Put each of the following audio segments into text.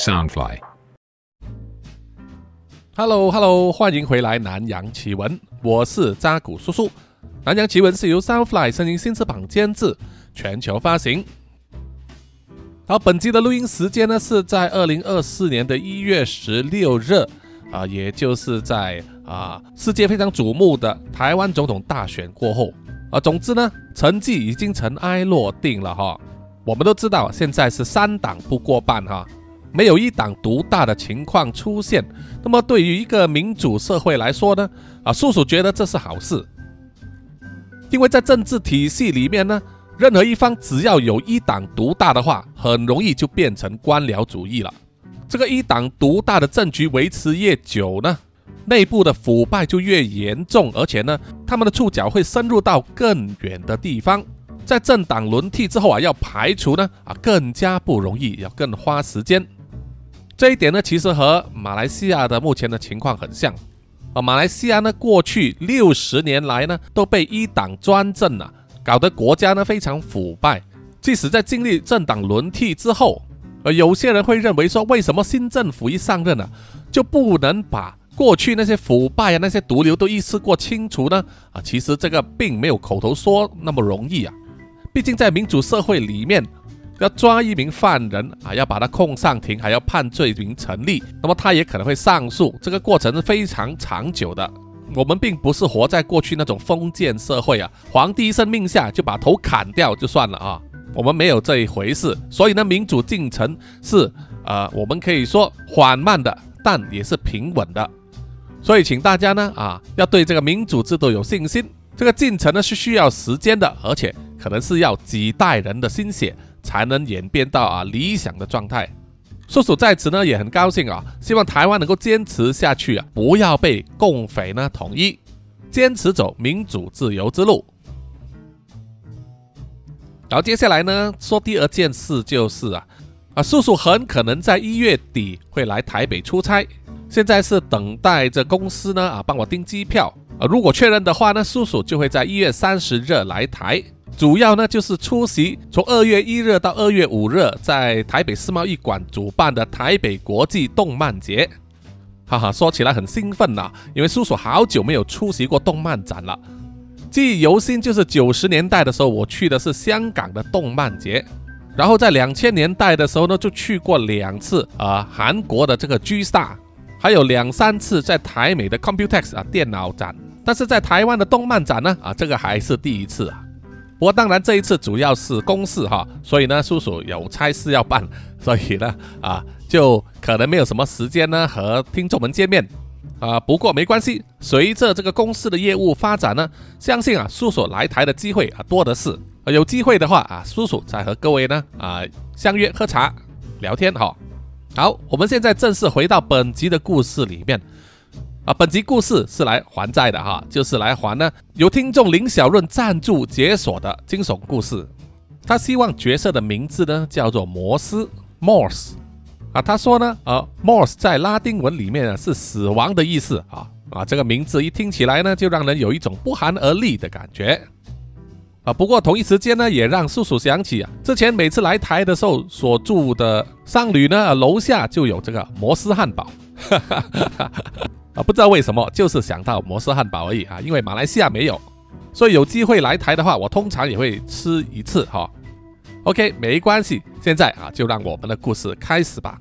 Soundfly，Hello Hello，欢迎回来南洋奇闻，我是扎古叔叔。南洋奇闻是由 Soundfly 声音新翅膀监制，全球发行。好，本集的录音时间呢是在二零二四年的一月十六日，啊，也就是在啊世界非常瞩目的台湾总统大选过后，啊，总之呢，成绩已经尘埃落定了哈。我们都知道，现在是三党不过半哈，没有一党独大的情况出现。那么对于一个民主社会来说呢，啊，叔叔觉得这是好事，因为在政治体系里面呢，任何一方只要有一党独大的话，很容易就变成官僚主义了。这个一党独大的政局维持越久呢，内部的腐败就越严重，而且呢，他们的触角会深入到更远的地方。在政党轮替之后啊，要排除呢啊更加不容易，要更花时间。这一点呢，其实和马来西亚的目前的情况很像啊。马来西亚呢，过去六十年来呢，都被一党专政啊，搞得国家呢非常腐败。即使在经历政党轮替之后，呃，有些人会认为说，为什么新政府一上任呢，就不能把过去那些腐败啊、那些毒瘤都一次过清除呢？啊，其实这个并没有口头说那么容易啊。毕竟在民主社会里面，要抓一名犯人啊，要把他控上庭，还要判罪名成立，那么他也可能会上诉，这个过程是非常长久的。我们并不是活在过去那种封建社会啊，皇帝一声令下就把头砍掉就算了啊，我们没有这一回事。所以呢，民主进程是呃，我们可以说缓慢的，但也是平稳的。所以请大家呢啊，要对这个民主制度有信心。这个进程呢是需要时间的，而且。可能是要几代人的心血才能演变到啊理想的状态。叔叔在此呢也很高兴啊，希望台湾能够坚持下去啊，不要被共匪呢统一，坚持走民主自由之路。然后接下来呢说第二件事就是啊啊叔叔很可能在一月底会来台北出差，现在是等待着公司呢啊帮我订机票啊，如果确认的话呢，叔叔就会在一月三十日来台。主要呢就是出席从二月一日到二月五日在台北世贸艺馆主办的台北国际动漫节，哈哈，说起来很兴奋呐，因为叔叔好久没有出席过动漫展了。记忆犹新，就是九十年代的时候我去的是香港的动漫节，然后在两千年代的时候呢就去过两次啊韩国的这个 G Star，还有两三次在台美的 Computex 啊电脑展，但是在台湾的动漫展呢啊这个还是第一次啊。不过当然这一次主要是公事哈，所以呢叔叔有差事要办，所以呢啊就可能没有什么时间呢和听众们见面啊。不过没关系，随着这个公司的业务发展呢，相信啊叔叔来台的机会啊多的是。有机会的话啊，叔叔再和各位呢啊相约喝茶聊天哈。好，我们现在正式回到本集的故事里面。啊，本集故事是来还债的哈，就是来还呢。由听众林小润赞助解锁的惊悚故事。他希望角色的名字呢叫做摩斯 （Morse）。啊，他说呢，呃，Morse 在拉丁文里面呢是死亡的意思啊啊，这个名字一听起来呢就让人有一种不寒而栗的感觉。啊，不过同一时间呢也让叔叔想起啊，之前每次来台的时候所住的商旅呢楼下就有这个摩斯汉堡。哈哈哈哈啊，不知道为什么，就是想到摩斯汉堡而已啊，因为马来西亚没有，所以有机会来台的话，我通常也会吃一次哈。OK，没关系，现在啊，就让我们的故事开始吧。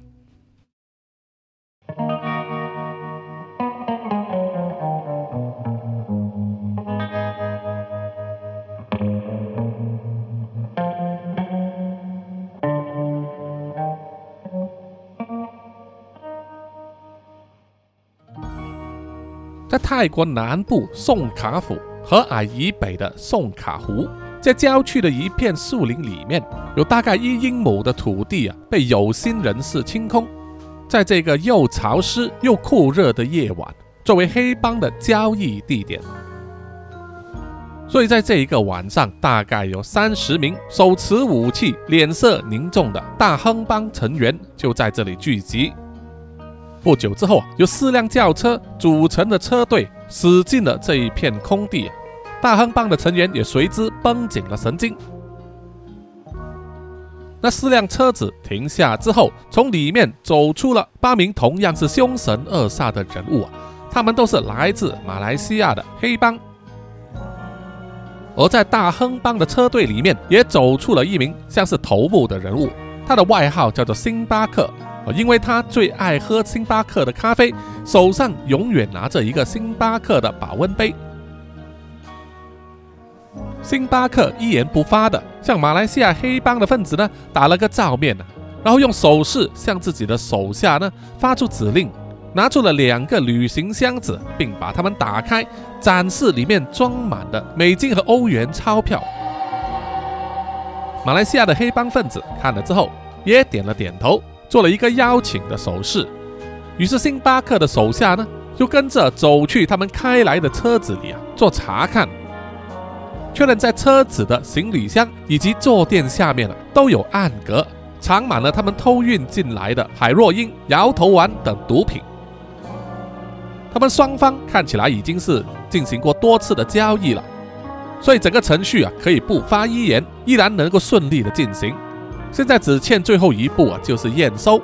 在泰国南部宋卡府和矮以北的宋卡湖，在郊区的一片树林里面，有大概一英亩的土地啊，被有心人士清空，在这个又潮湿又酷热的夜晚，作为黑帮的交易地点。所以在这一个晚上，大概有三十名手持武器、脸色凝重的大亨帮成员就在这里聚集。不久之后，有四辆轿车组成的车队驶进了这一片空地，大亨帮的成员也随之绷紧了神经。那四辆车子停下之后，从里面走出了八名同样是凶神恶煞的人物啊！他们都是来自马来西亚的黑帮。而在大亨帮的车队里面，也走出了一名像是头目的人物，他的外号叫做星巴克，因为他最爱喝星巴克的咖啡，手上永远拿着一个星巴克的保温杯。星巴克一言不发的向马来西亚黑帮的分子呢打了个照面呢，然后用手势向自己的手下呢发出指令，拿出了两个旅行箱子，并把它们打开，展示里面装满的美金和欧元钞票。马来西亚的黑帮分子看了之后也点了点头，做了一个邀请的手势。于是星巴克的手下呢就跟着走去他们开来的车子里啊做查看。确认在车子的行李箱以及坐垫下面啊都有暗格，藏满了他们偷运进来的海洛因、摇头丸等毒品。他们双方看起来已经是进行过多次的交易了，所以整个程序啊可以不发一言，依然能够顺利的进行。现在只欠最后一步啊，就是验收。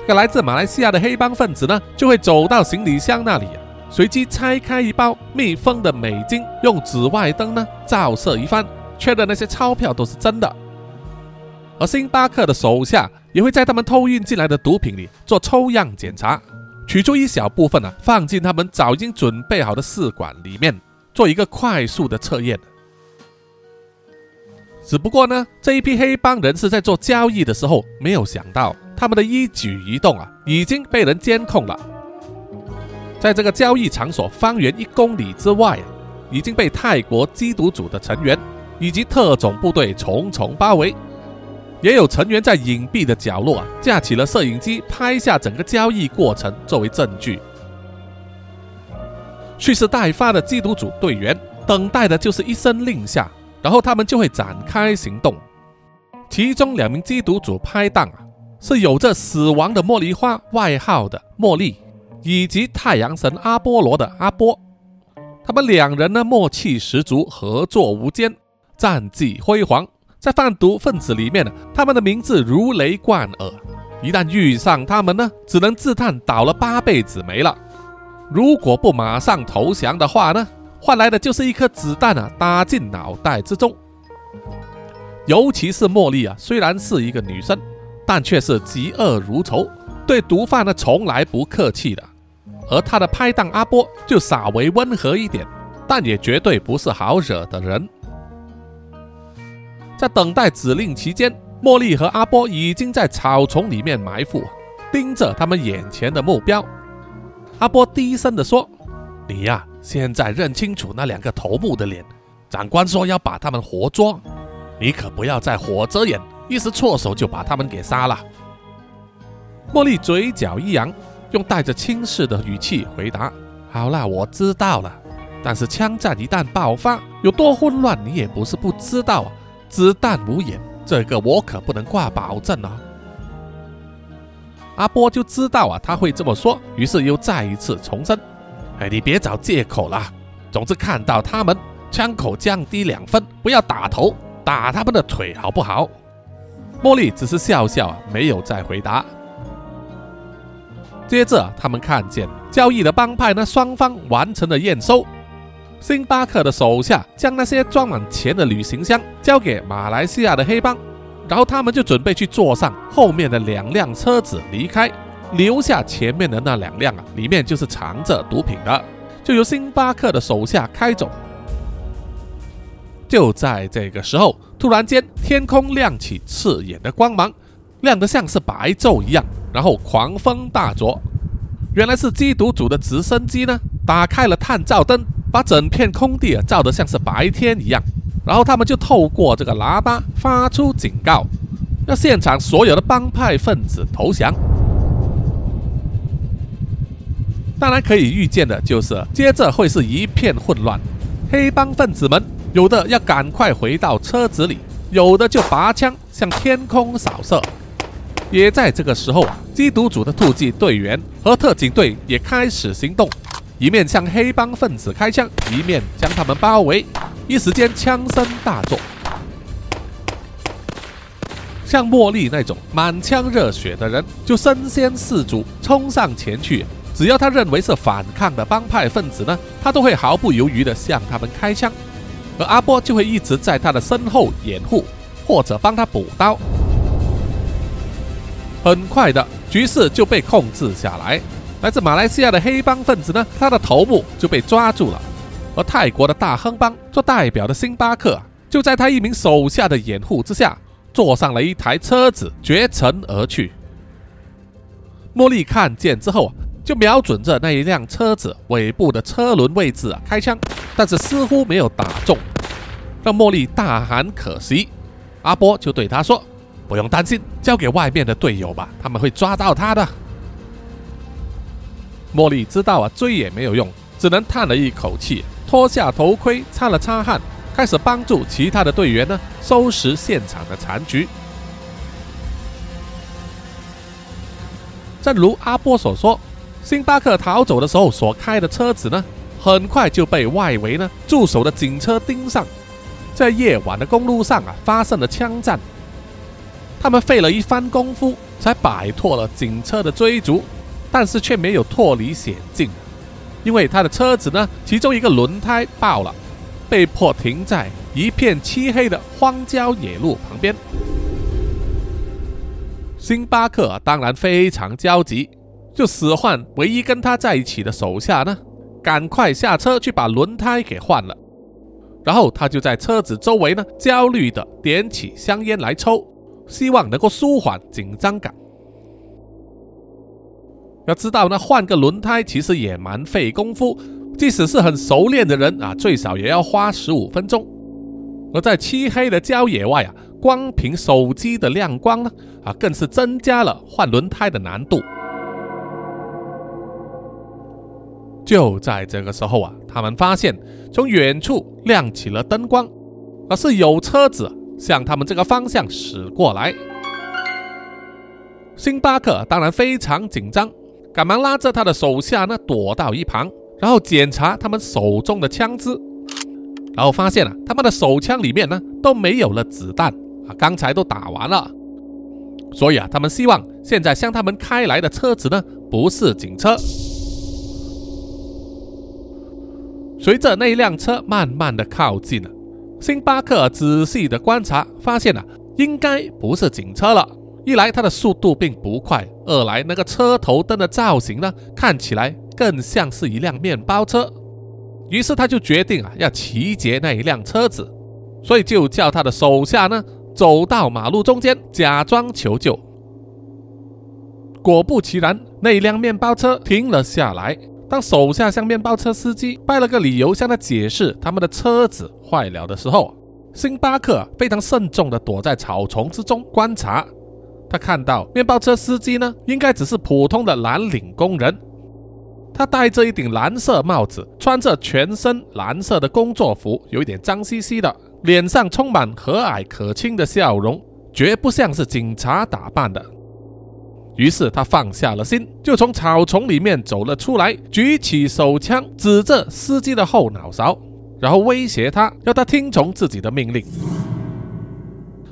这个来自马来西亚的黑帮分子呢，就会走到行李箱那里。随机拆开一包密封的美金，用紫外灯呢照射一番，确认那些钞票都是真的。而星巴克的手下也会在他们偷运进来的毒品里做抽样检查，取出一小部分呢，放进他们早已经准备好的试管里面，做一个快速的测验。只不过呢，这一批黑帮人士在做交易的时候，没有想到他们的一举一动啊，已经被人监控了。在这个交易场所方圆一公里之外，已经被泰国缉毒组的成员以及特种部队重重包围，也有成员在隐蔽的角落啊架起了摄影机拍下整个交易过程作为证据。蓄势待发的缉毒组队员等待的就是一声令下，然后他们就会展开行动。其中两名缉毒组拍档啊是有着“死亡的茉莉花”外号的茉莉。以及太阳神阿波罗的阿波，他们两人呢默契十足，合作无间，战绩辉煌。在贩毒分子里面呢，他们的名字如雷贯耳。一旦遇上他们呢，只能自叹倒了八辈子霉了。如果不马上投降的话呢，换来的就是一颗子弹啊打进脑袋之中。尤其是茉莉啊，虽然是一个女生，但却是嫉恶如仇。对毒贩呢，从来不客气的，而他的拍档阿波就稍微温和一点，但也绝对不是好惹的人。在等待指令期间，茉莉和阿波已经在草丛里面埋伏，盯着他们眼前的目标。阿波低声的说：“你呀，现在认清楚那两个头目的脸，长官说要把他们活捉，你可不要再火遮眼，一时错手就把他们给杀了。”茉莉嘴角一扬，用带着轻视的语气回答：“好了，我知道了。但是枪战一旦爆发，有多混乱，你也不是不知道啊。子弹无眼，这个我可不能挂保证啊。”阿波就知道啊，他会这么说，于是又再一次重申：“哎，你别找借口了。总之，看到他们，枪口降低两分，不要打头，打他们的腿，好不好？”茉莉只是笑笑啊，没有再回答。接着，他们看见交易的帮派呢，双方完成了验收。星巴克的手下将那些装满钱的旅行箱交给马来西亚的黑帮，然后他们就准备去坐上后面的两辆车子离开，留下前面的那两辆啊，里面就是藏着毒品的，就由星巴克的手下开走。就在这个时候，突然间天空亮起刺眼的光芒，亮得像是白昼一样。然后狂风大作，原来是缉毒组的直升机呢，打开了探照灯，把整片空地啊照得像是白天一样。然后他们就透过这个喇叭发出警告，要现场所有的帮派分子投降。当然可以预见的就是，接着会是一片混乱。黑帮分子们有的要赶快回到车子里，有的就拔枪向天空扫射。也在这个时候，缉毒组的突击队员和特警队也开始行动，一面向黑帮分子开枪，一面将他们包围。一时间枪声大作。像茉莉那种满腔热血的人，就身先士卒冲上前去。只要他认为是反抗的帮派分子呢，他都会毫不犹豫地向他们开枪，而阿波就会一直在他的身后掩护，或者帮他补刀。很快的局势就被控制下来。来自马来西亚的黑帮分子呢，他的头目就被抓住了，而泰国的大亨帮做代表的星巴克，就在他一名手下的掩护之下，坐上了一台车子绝尘而去。茉莉看见之后啊。就瞄准着那一辆车子尾部的车轮位置啊开枪，但是似乎没有打中，让茉莉大喊可惜。阿波就对他说：“不用担心，交给外面的队友吧，他们会抓到他的。”茉莉知道啊追也没有用，只能叹了一口气，脱下头盔擦了擦汗，开始帮助其他的队员呢收拾现场的残局。正如阿波所说。星巴克逃走的时候所开的车子呢，很快就被外围呢驻守的警车盯上，在夜晚的公路上啊发生了枪战。他们费了一番功夫才摆脱了警车的追逐，但是却没有脱离险境，因为他的车子呢其中一个轮胎爆了，被迫停在一片漆黑的荒郊野路旁边。星巴克当然非常焦急。就使唤唯一跟他在一起的手下呢，赶快下车去把轮胎给换了。然后他就在车子周围呢，焦虑的点起香烟来抽，希望能够舒缓紧张感。要知道呢，换个轮胎其实也蛮费功夫，即使是很熟练的人啊，最少也要花十五分钟。而在漆黑的郊野外啊，光凭手机的亮光呢，啊，更是增加了换轮胎的难度。就在这个时候啊，他们发现从远处亮起了灯光，而是有车子向他们这个方向驶过来。星巴克当然非常紧张，赶忙拉着他的手下呢躲到一旁，然后检查他们手中的枪支，然后发现啊，他们的手枪里面呢都没有了子弹啊，刚才都打完了。所以啊，他们希望现在向他们开来的车子呢不是警车。随着那辆车慢慢的靠近了，星巴克仔细的观察，发现啊，应该不是警车了。一来它的速度并不快，二来那个车头灯的造型呢，看起来更像是一辆面包车。于是他就决定啊，要骑劫那一辆车子，所以就叫他的手下呢，走到马路中间，假装求救。果不其然，那辆面包车停了下来。当手下向面包车司机掰了个理由向他解释他们的车子坏了的时候，星巴克非常慎重地躲在草丛之中观察。他看到面包车司机呢，应该只是普通的蓝领工人。他戴着一顶蓝色帽子，穿着全身蓝色的工作服，有一点脏兮兮的，脸上充满和蔼可亲的笑容，绝不像是警察打扮的。于是他放下了心，就从草丛里面走了出来，举起手枪指着司机的后脑勺，然后威胁他，要他听从自己的命令。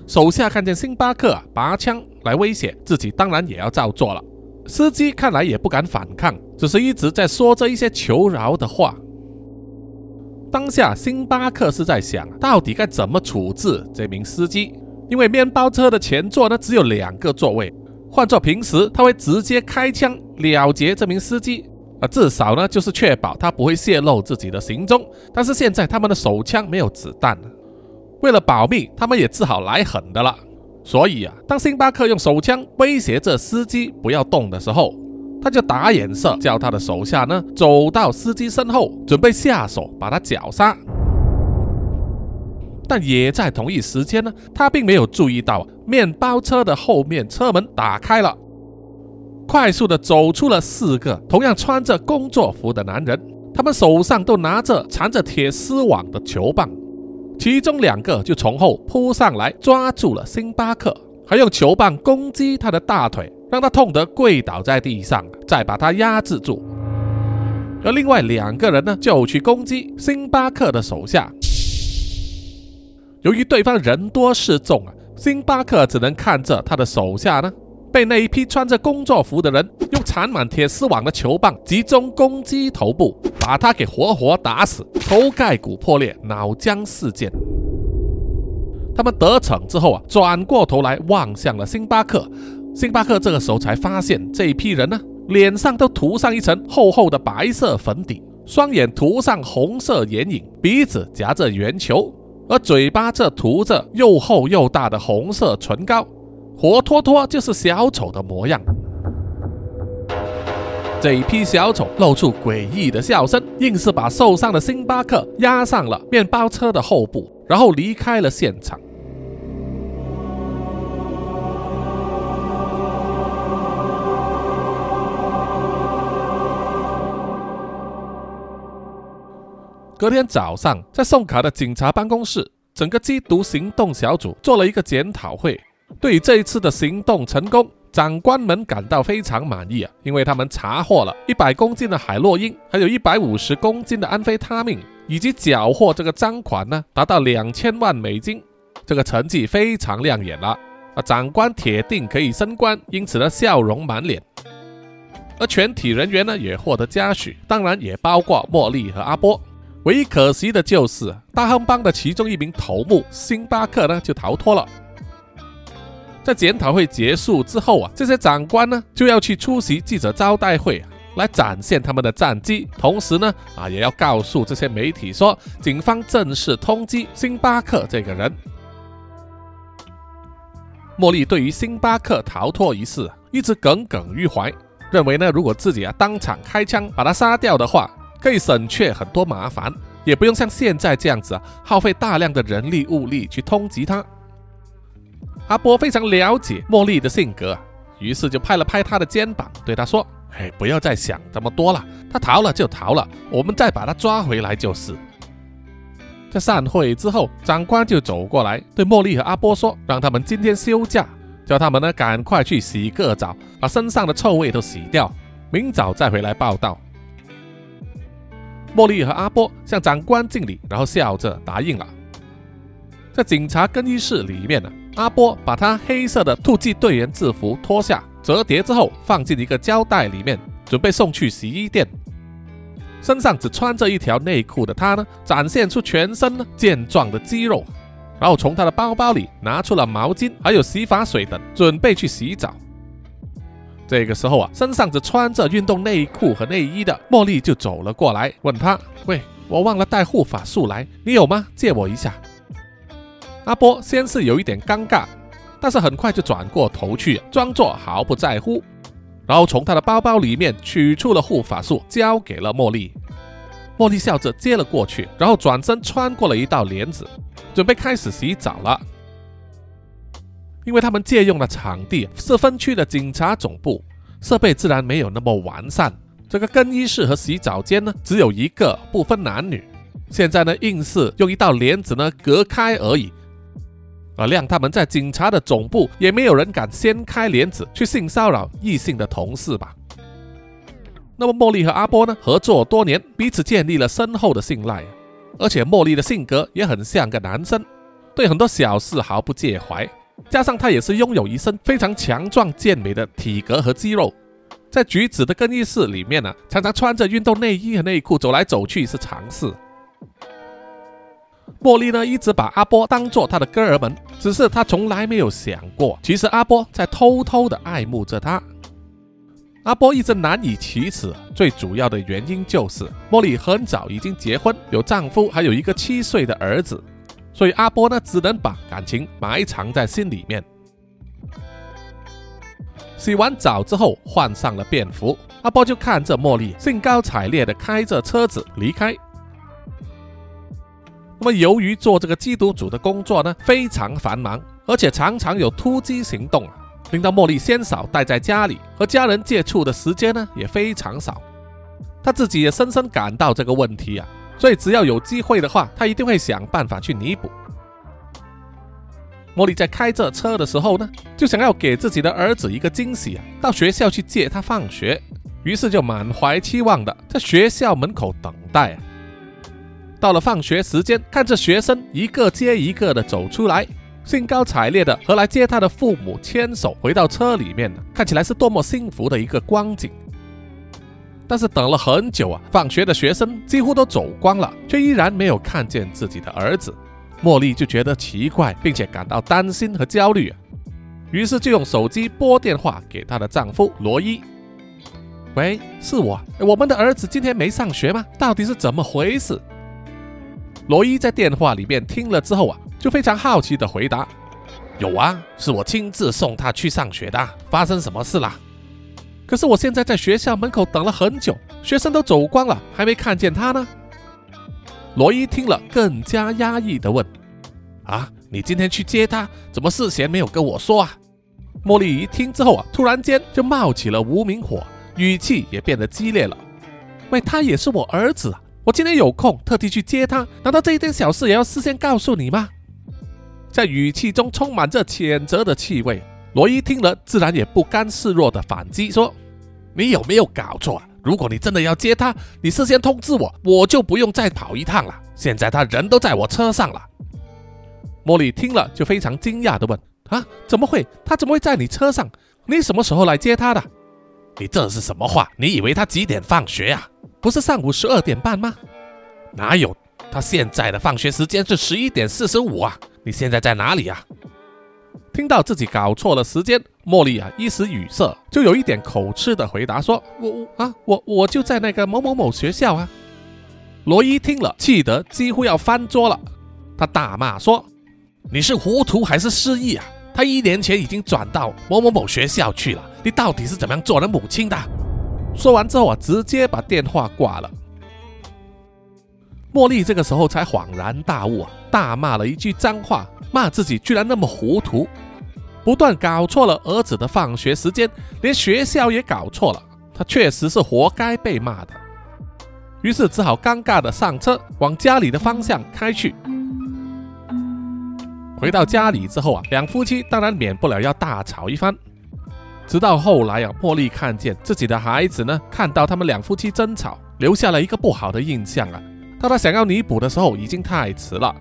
手下看见星巴克拔枪来威胁自己，当然也要照做了。司机看来也不敢反抗，只是一直在说着一些求饶的话。当下星巴克是在想，到底该怎么处置这名司机，因为面包车的前座呢只有两个座位。换做平时，他会直接开枪了结这名司机啊，至少呢就是确保他不会泄露自己的行踪。但是现在他们的手枪没有子弹，为了保密，他们也只好来狠的了。所以啊，当星巴克用手枪威胁这司机不要动的时候，他就打眼色，叫他的手下呢走到司机身后，准备下手把他绞杀。但也在同一时间呢，他并没有注意到面包车的后面车门打开了，快速的走出了四个同样穿着工作服的男人，他们手上都拿着缠着铁丝网的球棒，其中两个就从后扑上来抓住了星巴克，还用球棒攻击他的大腿，让他痛得跪倒在地上，再把他压制住，而另外两个人呢就去攻击星巴克的手下。由于对方人多势众啊，星巴克只能看着他的手下呢，被那一批穿着工作服的人用缠满铁丝网的球棒集中攻击头部，把他给活活打死，头盖骨破裂，脑浆四溅。他们得逞之后啊，转过头来望向了星巴克。星巴克这个时候才发现，这一批人呢，脸上都涂上一层厚厚的白色粉底，双眼涂上红色眼影，鼻子夹着圆球，而嘴巴这涂着又厚又大的红色唇膏，活脱脱就是小丑的模样。这一批小丑露出诡异的笑声，硬是把受伤的星巴克压上了面包车的后部，然后离开了现场。隔天早上，在宋卡的警察办公室，整个缉毒行动小组做了一个检讨会。对于这一次的行动成功，长官们感到非常满意啊，因为他们查获了一百公斤的海洛因，还有一百五十公斤的安非他命，以及缴获这个赃款呢，达到两千万美金。这个成绩非常亮眼了啊！长官铁定可以升官，因此呢，笑容满脸。而全体人员呢，也获得嘉许，当然也包括茉莉和阿波。唯一可惜的就是大亨帮的其中一名头目星巴克呢就逃脱了。在检讨会结束之后啊，这些长官呢就要去出席记者招待会，来展现他们的战绩，同时呢啊也要告诉这些媒体说，警方正式通缉星巴克这个人。茉莉对于星巴克逃脱一事一直耿耿于怀，认为呢如果自己啊当场开枪把他杀掉的话。可以省却很多麻烦，也不用像现在这样子啊，耗费大量的人力物力去通缉他。阿波非常了解茉莉的性格，于是就拍了拍她的肩膀，对她说：“哎，不要再想这么多了，他逃了就逃了，我们再把他抓回来就是。”在散会之后，长官就走过来对茉莉和阿波说：“让他们今天休假，叫他们呢赶快去洗个澡，把身上的臭味都洗掉，明早再回来报道。”茉莉和阿波向长官敬礼，然后笑着答应了。在警察更衣室里面呢，阿波把他黑色的突击队员制服脱下，折叠之后放进一个胶带里面，准备送去洗衣店。身上只穿着一条内裤的他呢，展现出全身呢健壮的肌肉，然后从他的包包里拿出了毛巾，还有洗发水等，准备去洗澡。这个时候啊，身上只穿着运动内裤和内衣的茉莉就走了过来，问他：“喂，我忘了带护发素来，你有吗？借我一下。”阿波先是有一点尴尬，但是很快就转过头去，装作毫不在乎，然后从他的包包里面取出了护发素，交给了茉莉。茉莉笑着接了过去，然后转身穿过了一道帘子，准备开始洗澡了。因为他们借用的场地是分区的警察总部，设备自然没有那么完善。这个更衣室和洗澡间呢，只有一个，不分男女。现在呢，硬是用一道帘子呢隔开而已，而让他们在警察的总部也没有人敢掀开帘子去性骚扰异性的同事吧。那么茉莉和阿波呢，合作多年，彼此建立了深厚的信赖，而且茉莉的性格也很像个男生，对很多小事毫不介怀。加上他也是拥有一身非常强壮健美的体格和肌肉，在橘子的更衣室里面呢，常常穿着运动内衣和内裤走来走去是常事。茉莉呢一直把阿波当做她的哥儿们，只是她从来没有想过，其实阿波在偷偷的爱慕着她。阿波一直难以启齿，最主要的原因就是茉莉很早已经结婚，有丈夫，还有一个七岁的儿子。所以阿波呢，只能把感情埋藏在心里面。洗完澡之后，换上了便服，阿波就看着茉莉兴高采烈地开着车子离开。那么，由于做这个缉毒组的工作呢，非常繁忙，而且常常有突击行动啊，令到茉莉先少待在家里，和家人接触的时间呢也非常少。他自己也深深感到这个问题啊。所以，只要有机会的话，他一定会想办法去弥补。茉莉在开这车的时候呢，就想要给自己的儿子一个惊喜啊，到学校去接他放学，于是就满怀期望的在学校门口等待。到了放学时间，看着学生一个接一个的走出来，兴高采烈的和来接他的父母牵手回到车里面，看起来是多么幸福的一个光景。但是等了很久啊，放学的学生几乎都走光了，却依然没有看见自己的儿子。茉莉就觉得奇怪，并且感到担心和焦虑，啊于是就用手机拨电话给她的丈夫罗伊。喂，是我，我们的儿子今天没上学吗？到底是怎么回事？罗伊在电话里面听了之后啊，就非常好奇的回答：“有啊，是我亲自送他去上学的。发生什么事啦？可是我现在在学校门口等了很久，学生都走光了，还没看见他呢。”罗伊听了，更加压抑的问：“啊，你今天去接他，怎么事先没有跟我说啊？”茉莉一听之后啊，突然间就冒起了无名火，语气也变得激烈了：“喂，他也是我儿子，我今天有空特地去接他，难道这一点小事也要事先告诉你吗？”在语气中充满着谴责的气味。罗伊听了，自然也不甘示弱的反击说：“你有没有搞错？”如果你真的要接他，你事先通知我，我就不用再跑一趟了。现在他人都在我车上了。茉莉听了就非常惊讶的问：“啊，怎么会？他怎么会在你车上？你什么时候来接他的？你这是什么话？你以为他几点放学呀？不是上午十二点半吗？哪有？他现在的放学时间是十一点四十五啊！你现在在哪里呀？”听到自己搞错了时间，茉莉啊一时语塞，就有一点口吃的回答说：“我我啊我我就在那个某某某学校啊。”罗伊听了，气得几乎要翻桌了，他大骂说：“你是糊涂还是失忆啊？他一年前已经转到某某某学校去了，你到底是怎么样做人母亲的？”说完之后啊，直接把电话挂了。茉莉这个时候才恍然大悟啊，大骂了一句脏话，骂自己居然那么糊涂。不断搞错了儿子的放学时间，连学校也搞错了，他确实是活该被骂的。于是只好尴尬的上车，往家里的方向开去。回到家里之后啊，两夫妻当然免不了要大吵一番。直到后来啊，茉莉看见自己的孩子呢，看到他们两夫妻争吵，留下了一个不好的印象啊。当他想要弥补的时候，已经太迟了。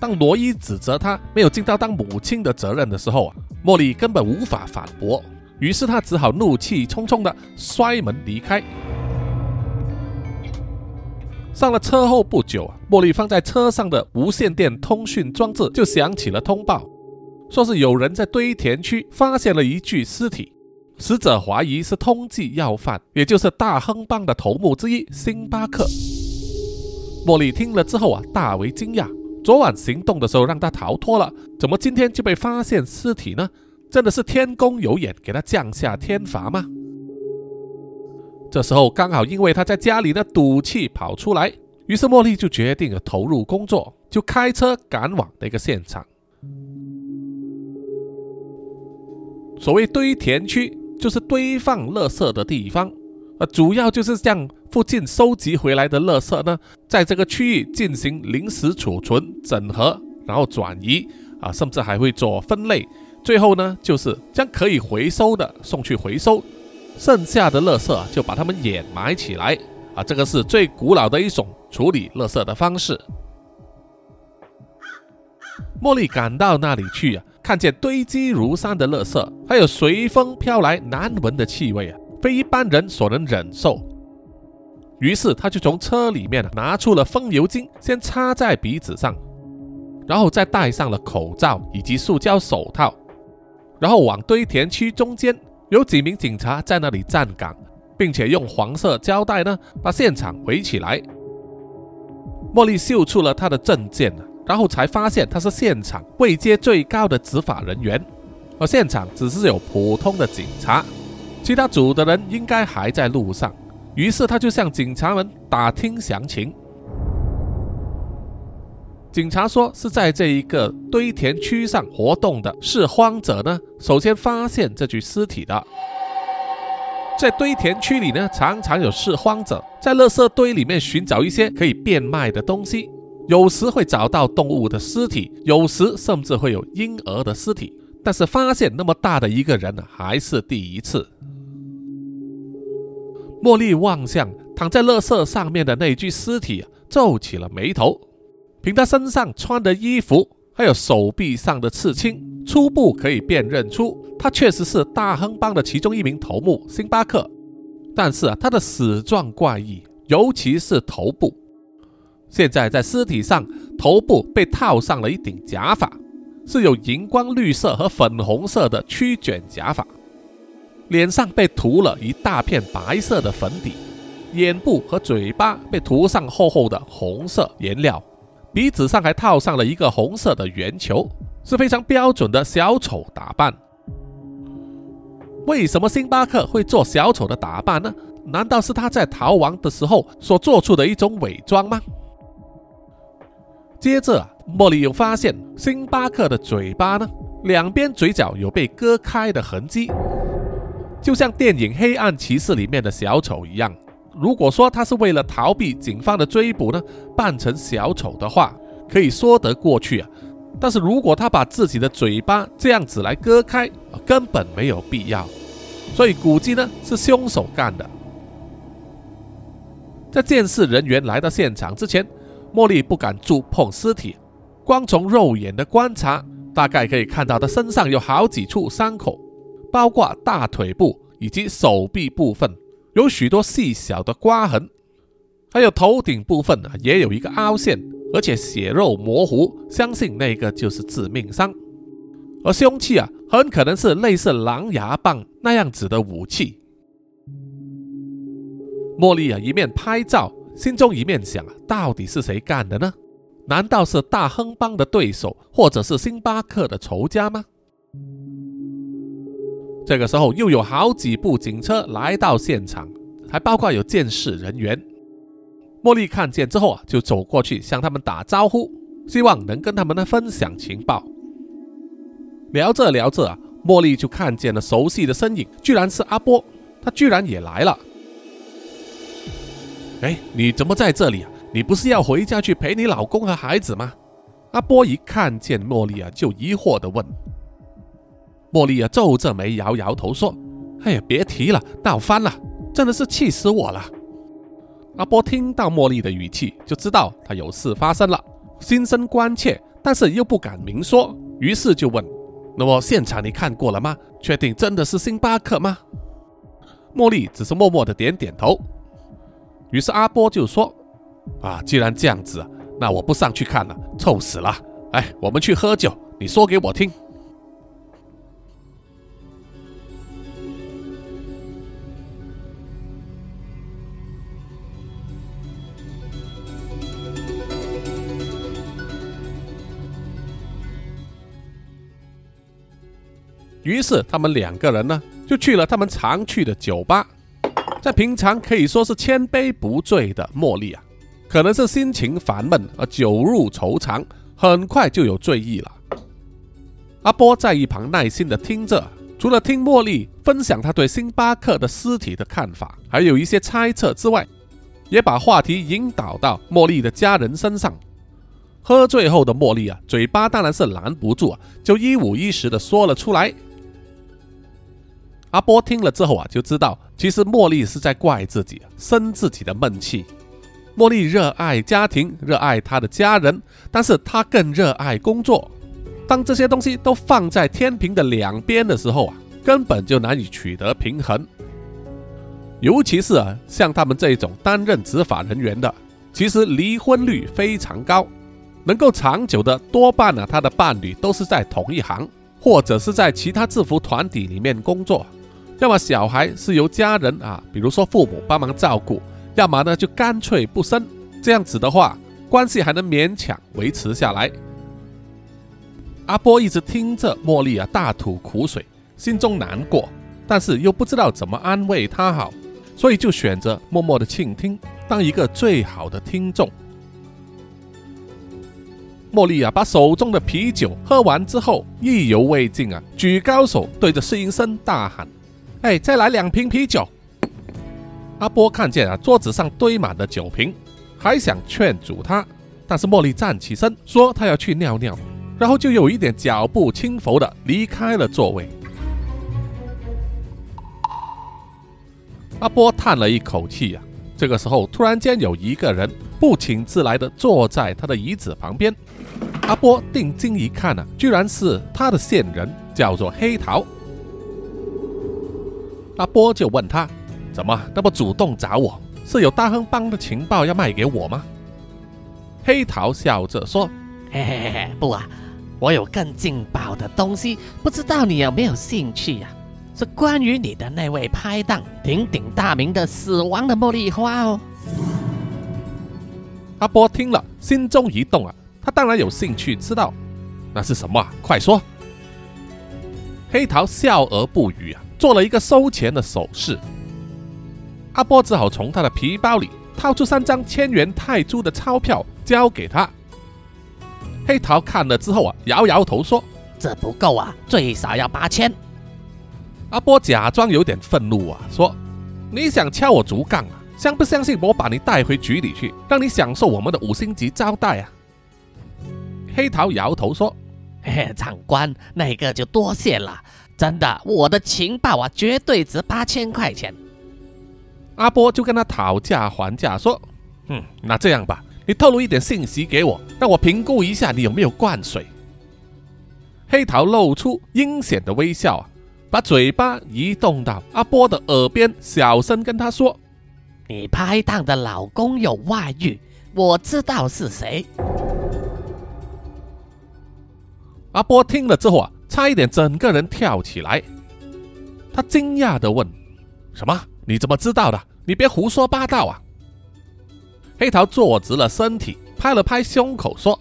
当罗伊指责他没有尽到当母亲的责任的时候啊，茉莉根本无法反驳，于是他只好怒气冲冲的摔门离开。上了车后不久啊，茉莉放在车上的无线电通讯装置就响起了通报，说是有人在堆填区发现了一具尸体，死者怀疑是通缉要犯，也就是大亨帮的头目之一星巴克。茉莉听了之后啊，大为惊讶。昨晚行动的时候让他逃脱了，怎么今天就被发现尸体呢？真的是天公有眼，给他降下天罚吗？这时候刚好因为他在家里的赌气跑出来，于是茉莉就决定了投入工作，就开车赶往那个现场。所谓堆填区，就是堆放垃圾的地方。呃，主要就是将附近收集回来的垃圾呢，在这个区域进行临时储存、整合，然后转移啊，甚至还会做分类。最后呢，就是将可以回收的送去回收，剩下的垃圾就把它们掩埋起来啊。这个是最古老的一种处理垃圾的方式。茉莉赶到那里去啊，看见堆积如山的垃圾，还有随风飘来难闻的气味啊。非一般人所能忍受，于是他就从车里面拿出了风油精，先擦在鼻子上，然后再戴上了口罩以及塑胶手套，然后往堆填区中间有几名警察在那里站岗，并且用黄色胶带呢把现场围起来。茉莉秀出了他的证件，然后才发现他是现场位阶最高的执法人员，而现场只是有普通的警察。其他组的人应该还在路上，于是他就向警察们打听详情。警察说是在这一个堆填区上活动的拾荒者呢，首先发现这具尸体的。在堆填区里呢，常常有拾荒者在垃圾堆里面寻找一些可以变卖的东西，有时会找到动物的尸体，有时甚至会有婴儿的尸体，但是发现那么大的一个人，还是第一次。茉莉望向躺在垃圾上面的那具尸体，皱起了眉头。凭他身上穿的衣服，还有手臂上的刺青，初步可以辨认出他确实是大亨帮的其中一名头目辛巴克。但是啊，他的死状怪异，尤其是头部。现在在尸体上，头部被套上了一顶假发，是有荧光绿色和粉红色的曲卷假发。脸上被涂了一大片白色的粉底，眼部和嘴巴被涂上厚厚的红色颜料，鼻子上还套上了一个红色的圆球，是非常标准的小丑打扮。为什么星巴克会做小丑的打扮呢？难道是他在逃亡的时候所做出的一种伪装吗？接着，茉莉又发现星巴克的嘴巴呢，两边嘴角有被割开的痕迹，就像电影《黑暗骑士》里面的小丑一样。如果说他是为了逃避警方的追捕呢，扮成小丑的话，可以说得过去啊。但是如果他把自己的嘴巴这样子来割开，根本没有必要。所以估计呢是凶手干的。在监视人员来到现场之前。茉莉不敢触碰尸体，光从肉眼的观察，大概可以看到他身上有好几处伤口，包括大腿部以及手臂部分有许多细小的刮痕，还有头顶部分啊也有一个凹陷，而且血肉模糊，相信那个就是致命伤。而凶器啊，很可能是类似狼牙棒那样子的武器。茉莉啊，一面拍照。心中一面想：到底是谁干的呢？难道是大亨帮的对手，或者是星巴克的仇家吗？这个时候，又有好几部警车来到现场，还包括有监视人员。茉莉看见之后啊，就走过去向他们打招呼，希望能跟他们呢分享情报。聊着聊着啊，茉莉就看见了熟悉的身影，居然是阿波，他居然也来了。哎，你怎么在这里啊？你不是要回家去陪你老公和孩子吗？阿波一看见茉莉啊，就疑惑地问。茉莉啊，皱着眉摇摇头说：“哎呀，别提了，闹翻了，真的是气死我了。”阿波听到茉莉的语气，就知道她有事发生了，心生关切，但是又不敢明说，于是就问：“那么现场你看过了吗？确定真的是星巴克吗？”茉莉只是默默的点点头。于是阿波就说：“啊，既然这样子，那我不上去看了，臭死了！哎，我们去喝酒，你说给我听。”于是他们两个人呢，就去了他们常去的酒吧。在平常可以说是千杯不醉的茉莉啊，可能是心情烦闷而酒入愁肠，很快就有醉意了。阿波在一旁耐心的听着，除了听茉莉分享他对星巴克的尸体的看法，还有一些猜测之外，也把话题引导到茉莉的家人身上。喝醉后的茉莉啊，嘴巴当然是拦不住啊，就一五一十的说了出来。阿波听了之后啊，就知道其实茉莉是在怪自己生自己的闷气。茉莉热爱家庭，热爱她的家人，但是她更热爱工作。当这些东西都放在天平的两边的时候啊，根本就难以取得平衡。尤其是啊，像他们这种担任执法人员的，其实离婚率非常高，能够长久的多半呢，他的伴侣都是在同一行，或者是在其他制服团体里面工作。要么小孩是由家人啊，比如说父母帮忙照顾；要么呢就干脆不生。这样子的话，关系还能勉强维持下来。阿波一直听着茉莉啊大吐苦水，心中难过，但是又不知道怎么安慰她好，所以就选择默默的倾听，当一个最好的听众。茉莉啊，把手中的啤酒喝完之后，意犹未尽啊，举高手对着试音声大喊。哎，再来两瓶啤酒。阿波看见啊，桌子上堆满了酒瓶，还想劝阻他，但是茉莉站起身说她要去尿尿，然后就有一点脚步轻浮的离开了座位。阿波叹了一口气呀，这个时候突然间有一个人不请自来的坐在他的椅子旁边。阿波定睛一看啊，居然是他的线人，叫做黑桃。阿波就问他：“怎么那么主动找我？是有大亨帮的情报要卖给我吗？”黑桃笑着说：“嘿嘿嘿嘿，不啊，我有更劲爆的东西，不知道你有没有兴趣呀？是关于你的那位拍档鼎鼎大名的死亡的茉莉花哦。”阿波听了，心中一动啊，他当然有兴趣知道那是什么，快说。黑桃笑而不语啊。做了一个收钱的手势，阿波只好从他的皮包里掏出三张千元泰铢的钞票交给他。黑桃看了之后啊，摇摇头说：“这不够啊，最少要八千。”阿波假装有点愤怒啊，说：“你想敲我竹杠啊？相不相信我把你带回局里去，让你享受我们的五星级招待啊？”黑桃摇头说：“嘿嘿，长官，那个就多谢了。”真的，我的情报啊，绝对值八千块钱。阿波就跟他讨价还价，说：“嗯，那这样吧，你透露一点信息给我，让我评估一下你有没有灌水。”黑桃露出阴险的微笑啊，把嘴巴移动到阿波的耳边，小声跟他说：“你拍档的老公有外遇，我知道是谁。”阿波听了之后啊。差一点整个人跳起来，他惊讶地问：“什么？你怎么知道的？你别胡说八道啊！”黑桃坐直了身体，拍了拍胸口说：“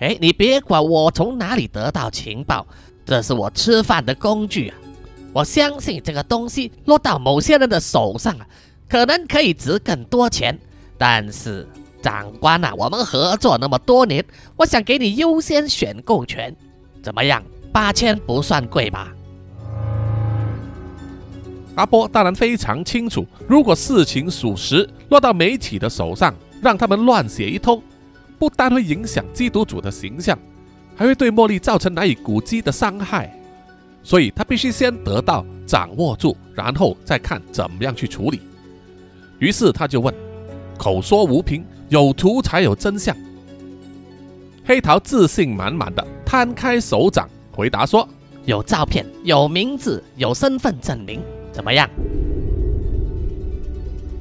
哎，你别管我从哪里得到情报，这是我吃饭的工具啊！我相信这个东西落到某些人的手上啊，可能可以值更多钱。但是，长官啊，我们合作那么多年，我想给你优先选购权，怎么样？”八千不算贵吧？阿波当然非常清楚，如果事情属实，落到媒体的手上，让他们乱写一通，不但会影响基督徒的形象，还会对茉莉造成难以估计的伤害。所以他必须先得到、掌握住，然后再看怎么样去处理。于是他就问：“口说无凭，有图才有真相。”黑桃自信满满的摊开手掌。回答说：“有照片，有名字，有身份证明，怎么样？”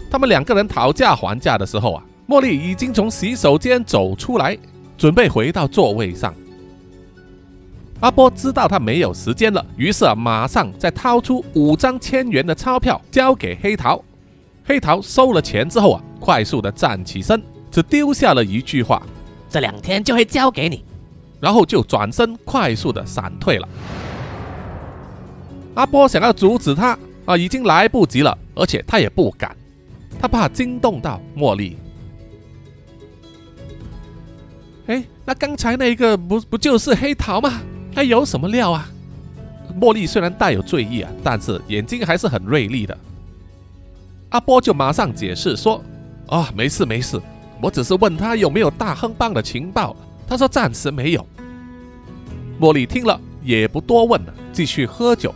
他们两个人讨价还价的时候啊，茉莉已经从洗手间走出来，准备回到座位上。阿波知道他没有时间了，于是啊，马上再掏出五张千元的钞票交给黑桃。黑桃收了钱之后啊，快速的站起身，只丢下了一句话：“这两天就会交给你。”然后就转身快速的闪退了。阿波想要阻止他啊，已经来不及了，而且他也不敢，他怕惊动到茉莉。哎，那刚才那个不不就是黑桃吗？还有什么料啊？茉莉虽然带有醉意啊，但是眼睛还是很锐利的。阿波就马上解释说：“啊，没事没事，我只是问他有没有大亨帮的情报。”他说：“暂时没有。”茉莉听了也不多问了，继续喝酒。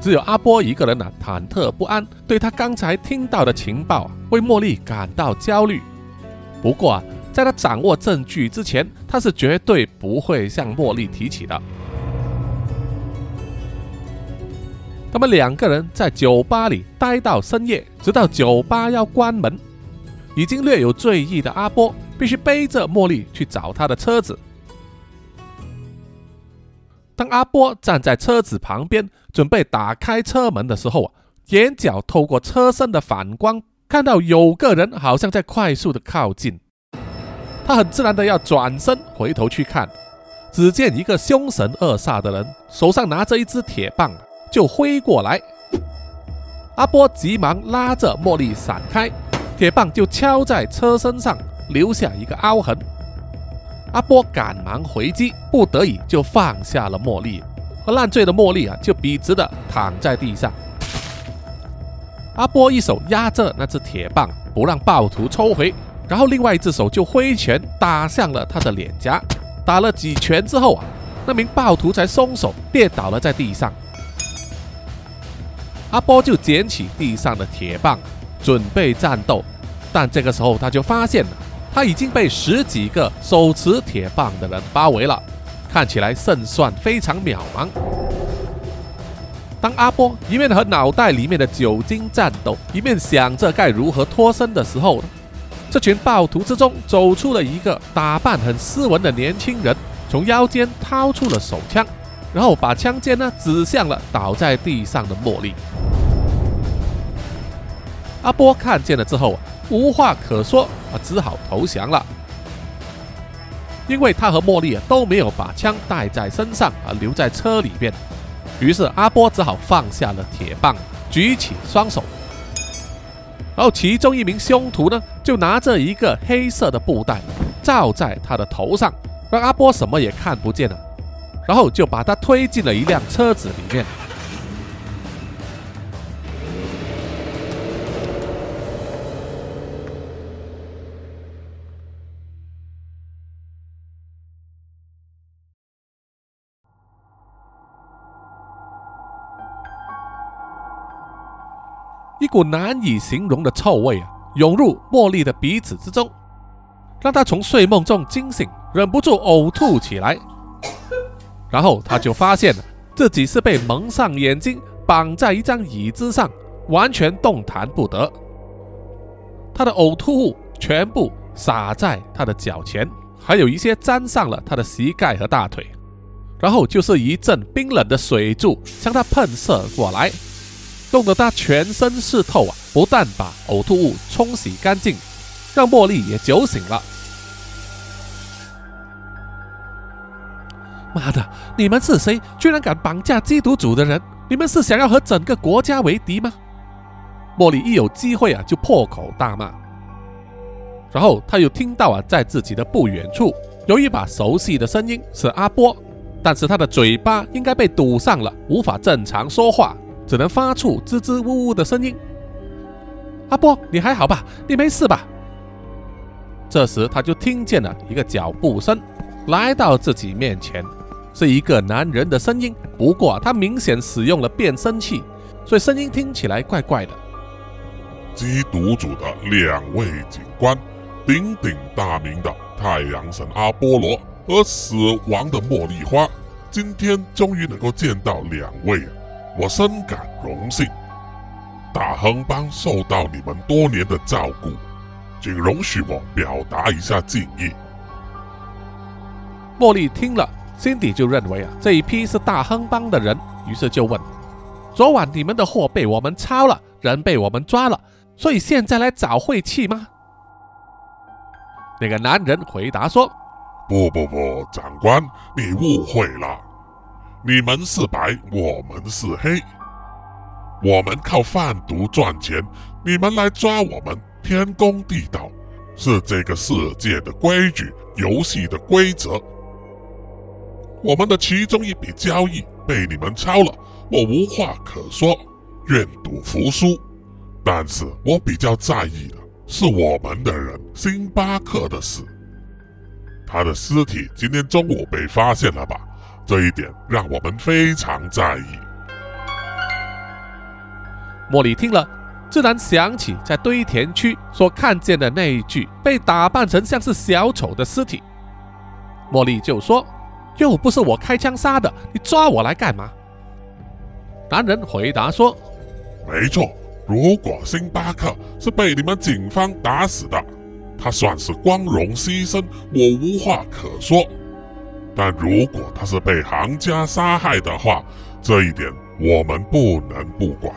只有阿波一个人呢，忐忑不安，对他刚才听到的情报啊，为茉莉感到焦虑。不过啊，在他掌握证据之前，他是绝对不会向茉莉提起的。他们两个人在酒吧里待到深夜，直到酒吧要关门。已经略有醉意的阿波。必须背着茉莉去找他的车子。当阿波站在车子旁边准备打开车门的时候啊，眼角透过车身的反光，看到有个人好像在快速的靠近。他很自然的要转身回头去看，只见一个凶神恶煞的人手上拿着一只铁棒就挥过来。阿波急忙拉着茉莉闪开，铁棒就敲在车身上。留下一个凹痕，阿波赶忙回击，不得已就放下了茉莉，和烂醉的茉莉啊，就笔直的躺在地上。阿波一手压着那只铁棒，不让暴徒抽回，然后另外一只手就挥拳打向了他的脸颊。打了几拳之后啊，那名暴徒才松手，跌倒了在地上。阿波就捡起地上的铁棒，准备战斗，但这个时候他就发现了。他已经被十几个手持铁棒的人包围了，看起来胜算非常渺茫。当阿波一面和脑袋里面的酒精战斗，一面想着该如何脱身的时候，这群暴徒之中走出了一个打扮很斯文的年轻人，从腰间掏出了手枪，然后把枪尖呢指向了倒在地上的茉莉。阿波看见了之后，无话可说啊，只好投降了，因为他和茉莉啊都没有把枪带在身上而，留在车里边。于是阿波只好放下了铁棒，举起双手，然后其中一名凶徒呢，就拿着一个黑色的布袋罩在他的头上，让阿波什么也看不见了，然后就把他推进了一辆车子里面。股难以形容的臭味啊，涌入茉莉的鼻子之中，让她从睡梦中惊醒，忍不住呕吐起来。然后她就发现自己是被蒙上眼睛，绑在一张椅子上，完全动弹不得。她的呕吐物全部洒在她的脚前，还有一些沾上了她的膝盖和大腿。然后就是一阵冰冷的水柱向她喷射过来。弄得他全身湿透啊！不但把呕吐物冲洗干净，让茉莉也酒醒了。妈的，你们是谁？居然敢绑架缉毒组的人？你们是想要和整个国家为敌吗？茉莉一有机会啊，就破口大骂。然后他又听到啊，在自己的不远处有一把熟悉的声音，是阿波，但是他的嘴巴应该被堵上了，无法正常说话。只能发出支支吾吾的声音。阿波，你还好吧？你没事吧？这时，他就听见了一个脚步声来到自己面前，是一个男人的声音。不过，他明显使用了变声器，所以声音听起来怪怪的。缉毒组的两位警官，鼎鼎大名的太阳神阿波罗和死亡的茉莉花，今天终于能够见到两位。我深感荣幸，大亨帮受到你们多年的照顾，请容许我表达一下敬意。茉莉听了，心底就认为啊，这一批是大亨帮的人，于是就问：昨晚你们的货被我们抄了，人被我们抓了，所以现在来找晦气吗？那个男人回答说：不不不，长官，你误会了。你们是白，我们是黑。我们靠贩毒赚钱，你们来抓我们，天公地道，是这个世界的规矩，游戏的规则。我们的其中一笔交易被你们抄了，我无话可说，愿赌服输。但是我比较在意的是我们的人星巴克的事。他的尸体今天中午被发现了吧？这一点让我们非常在意。茉莉听了，自然想起在堆填区所看见的那一具被打扮成像是小丑的尸体。茉莉就说：“又不是我开枪杀的，你抓我来干嘛？”男人回答说：“没错，如果星巴克是被你们警方打死的，他算是光荣牺牲，我无话可说。”但如果他是被行家杀害的话，这一点我们不能不管。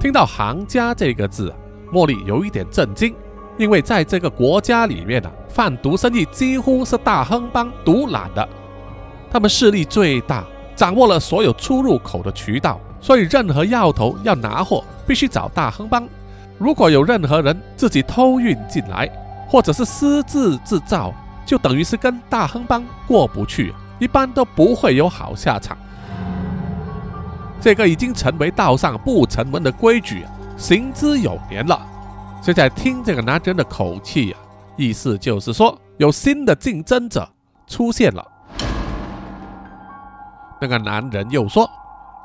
听到“行家”这个字，茉莉有一点震惊，因为在这个国家里面呢，贩毒生意几乎是大亨帮独揽的，他们势力最大，掌握了所有出入口的渠道，所以任何要头要拿货，必须找大亨帮。如果有任何人自己偷运进来，或者是私自制造，就等于是跟大亨帮过不去，一般都不会有好下场。这个已经成为道上不成文的规矩，行之有年了。现在听这个男人的口气呀，意思就是说有新的竞争者出现了。那个男人又说：“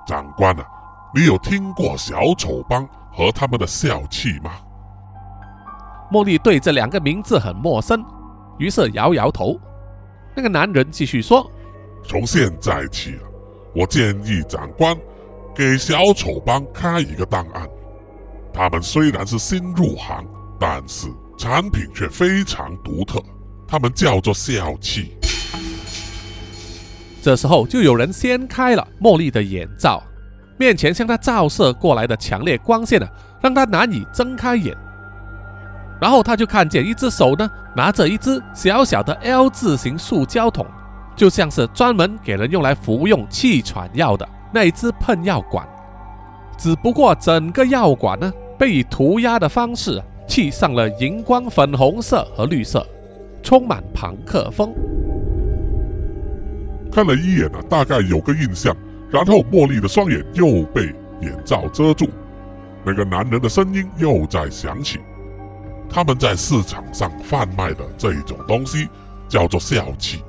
长官啊，你有听过小丑帮和他们的笑气吗？”茉莉对这两个名字很陌生，于是摇摇头。那个男人继续说：“从现在起啊，我建议长官给小丑帮开一个档案。他们虽然是新入行，但是产品却非常独特。他们叫做笑气。”这时候，就有人掀开了茉莉的眼罩，面前向她照射过来的强烈光线啊，让她难以睁开眼。然后他就看见一只手呢，拿着一只小小的 L 字形塑胶桶，就像是专门给人用来服用气喘药的那一只喷药管。只不过整个药管呢，被以涂鸦的方式漆上了荧光粉红色和绿色，充满朋克风。看了一眼呢，大概有个印象。然后茉莉的双眼又被眼罩遮住，那个男人的声音又在响起。他们在市场上贩卖的这一种东西叫做笑气，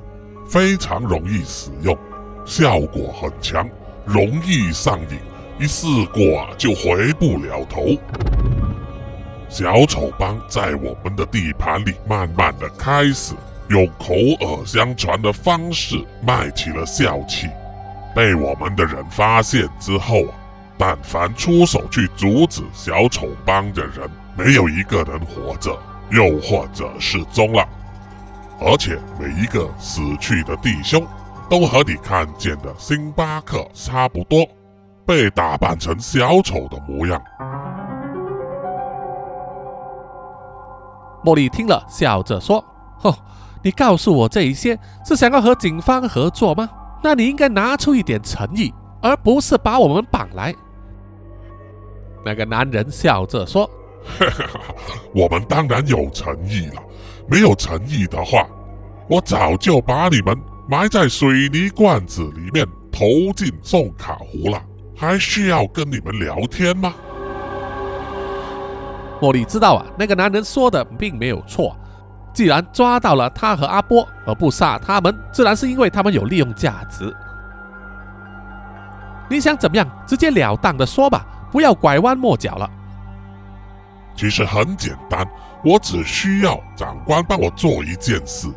非常容易使用，效果很强，容易上瘾，一试过啊就回不了头。小丑帮在我们的地盘里慢慢的开始。用口耳相传的方式卖起了笑气，被我们的人发现之后啊，但凡出手去阻止小丑帮的人，没有一个人活着，又或者失踪了。而且每一个死去的弟兄，都和你看见的星巴克差不多，被打扮成小丑的模样。茉莉听了，笑着说：“哼。”你告诉我这一些是想要和警方合作吗？那你应该拿出一点诚意，而不是把我们绑来。那个男人笑着说：“哈哈哈我们当然有诚意了。没有诚意的话，我早就把你们埋在水泥罐子里面，投进送卡湖了。还需要跟你们聊天吗？”茉莉知道啊，那个男人说的并没有错。既然抓到了他和阿波，而不杀他们，自然是因为他们有利用价值。你想怎么样？直截了当的说吧，不要拐弯抹角了。其实很简单，我只需要长官帮我做一件事。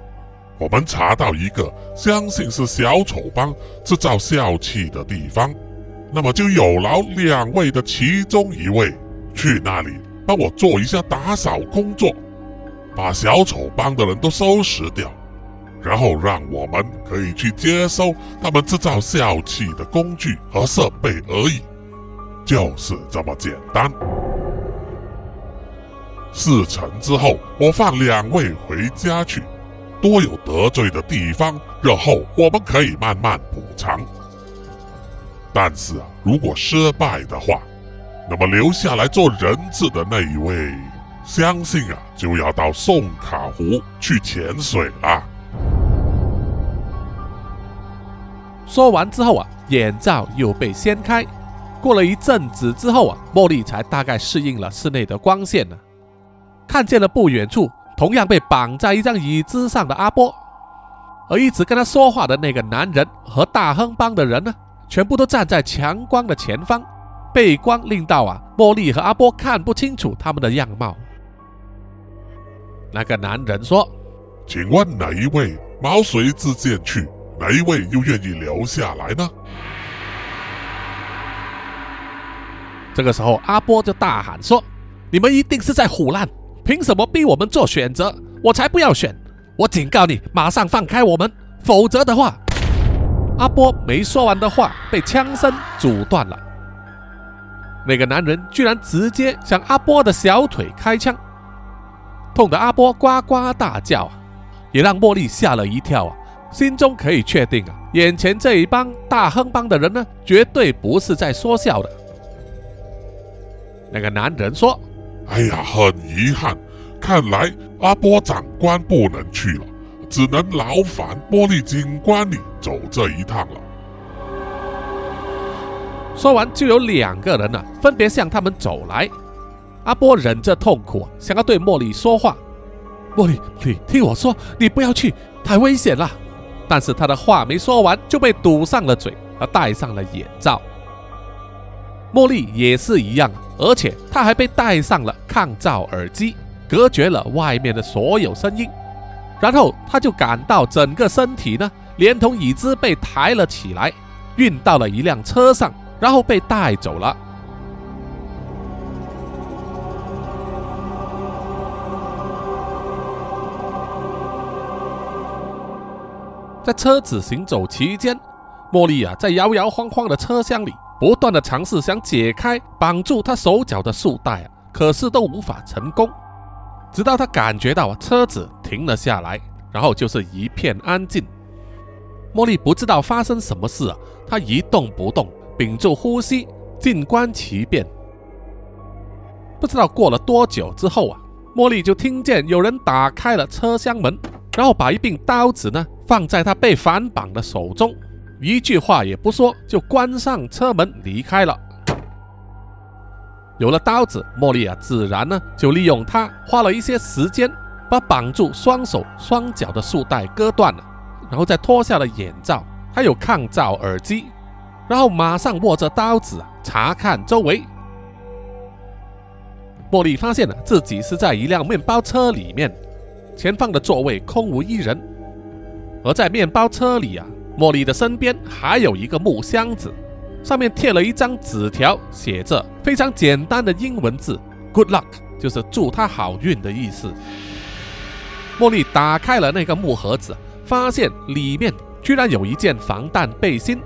我们查到一个相信是小丑帮制造笑气的地方，那么就有劳两位的其中一位去那里帮我做一下打扫工作。把小丑帮的人都收拾掉，然后让我们可以去接收他们制造笑气的工具和设备而已，就是这么简单。事成之后，我放两位回家去，多有得罪的地方，日后我们可以慢慢补偿。但是啊，如果失败的话，那么留下来做人质的那一位。相信啊，就要到宋卡湖去潜水了。说完之后啊，眼罩又被掀开。过了一阵子之后啊，茉莉才大概适应了室内的光线呢，看见了不远处同样被绑在一张椅子上的阿波，而一直跟他说话的那个男人和大亨帮的人呢，全部都站在强光的前方，背光令到啊，茉莉和阿波看不清楚他们的样貌。那个男人说：“请问哪一位毛遂自荐去，哪一位又愿意留下来呢？”这个时候，阿波就大喊说：“你们一定是在胡乱！凭什么逼我们做选择？我才不要选！我警告你，马上放开我们，否则的话……”阿波没说完的话被枪声阻断了。那个男人居然直接向阿波的小腿开枪。痛得阿波呱呱大叫，也让茉莉吓了一跳啊！心中可以确定啊，眼前这一帮大亨帮的人呢，绝对不是在说笑的。那个男人说：“哎呀，很遗憾，看来阿波长官不能去了，只能劳烦茉莉警官你走这一趟了。”说完，就有两个人呢，分别向他们走来。阿波忍着痛苦，想要对茉莉说话。茉莉，你听我说，你不要去，太危险了。但是他的话没说完，就被堵上了嘴，而戴上了眼罩。茉莉也是一样，而且他还被戴上了抗噪耳机，隔绝了外面的所有声音。然后他就感到整个身体呢，连同椅子被抬了起来，运到了一辆车上，然后被带走了。在车子行走期间，茉莉啊，在摇摇晃晃的车厢里，不断的尝试想解开绑住他手脚的束带啊，可是都无法成功。直到他感觉到车子停了下来，然后就是一片安静。茉莉不知道发生什么事啊，她一动不动，屏住呼吸，静观其变。不知道过了多久之后啊，茉莉就听见有人打开了车厢门，然后把一柄刀子呢。放在他被反绑的手中，一句话也不说，就关上车门离开了。有了刀子，茉莉啊，自然呢就利用它，花了一些时间，把绑住双手双脚的束带割断了，然后再脱下了眼罩，还有抗噪耳机，然后马上握着刀子查看周围。茉莉发现了自己是在一辆面包车里面，前方的座位空无一人。而在面包车里啊，茉莉的身边还有一个木箱子，上面贴了一张纸条，写着非常简单的英文字 “Good luck”，就是祝她好运的意思。茉莉打开了那个木盒子，发现里面居然有一件防弹背心、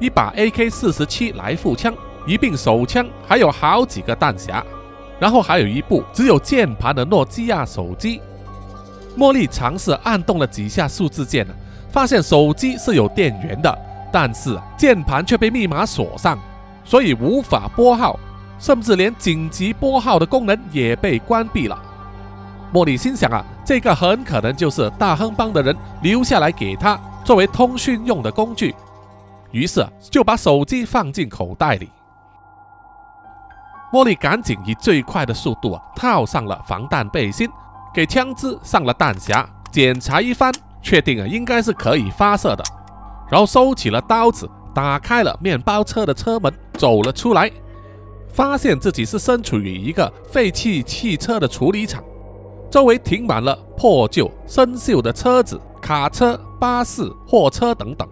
一把 AK-47 来复枪、一柄手枪，还有好几个弹匣，然后还有一部只有键盘的诺基亚手机。茉莉尝试按动了几下数字键发现手机是有电源的，但是键盘却被密码锁上，所以无法拨号，甚至连紧急拨号的功能也被关闭了。茉莉心想啊，这个很可能就是大亨帮的人留下来给他作为通讯用的工具，于是就把手机放进口袋里。茉莉赶紧以最快的速度啊套上了防弹背心，给枪支上了弹匣，检查一番。确定啊，应该是可以发射的。然后收起了刀子，打开了面包车的车门，走了出来，发现自己是身处于一个废弃汽车的处理厂，周围停满了破旧生锈的车子、卡车、巴士、货车等等。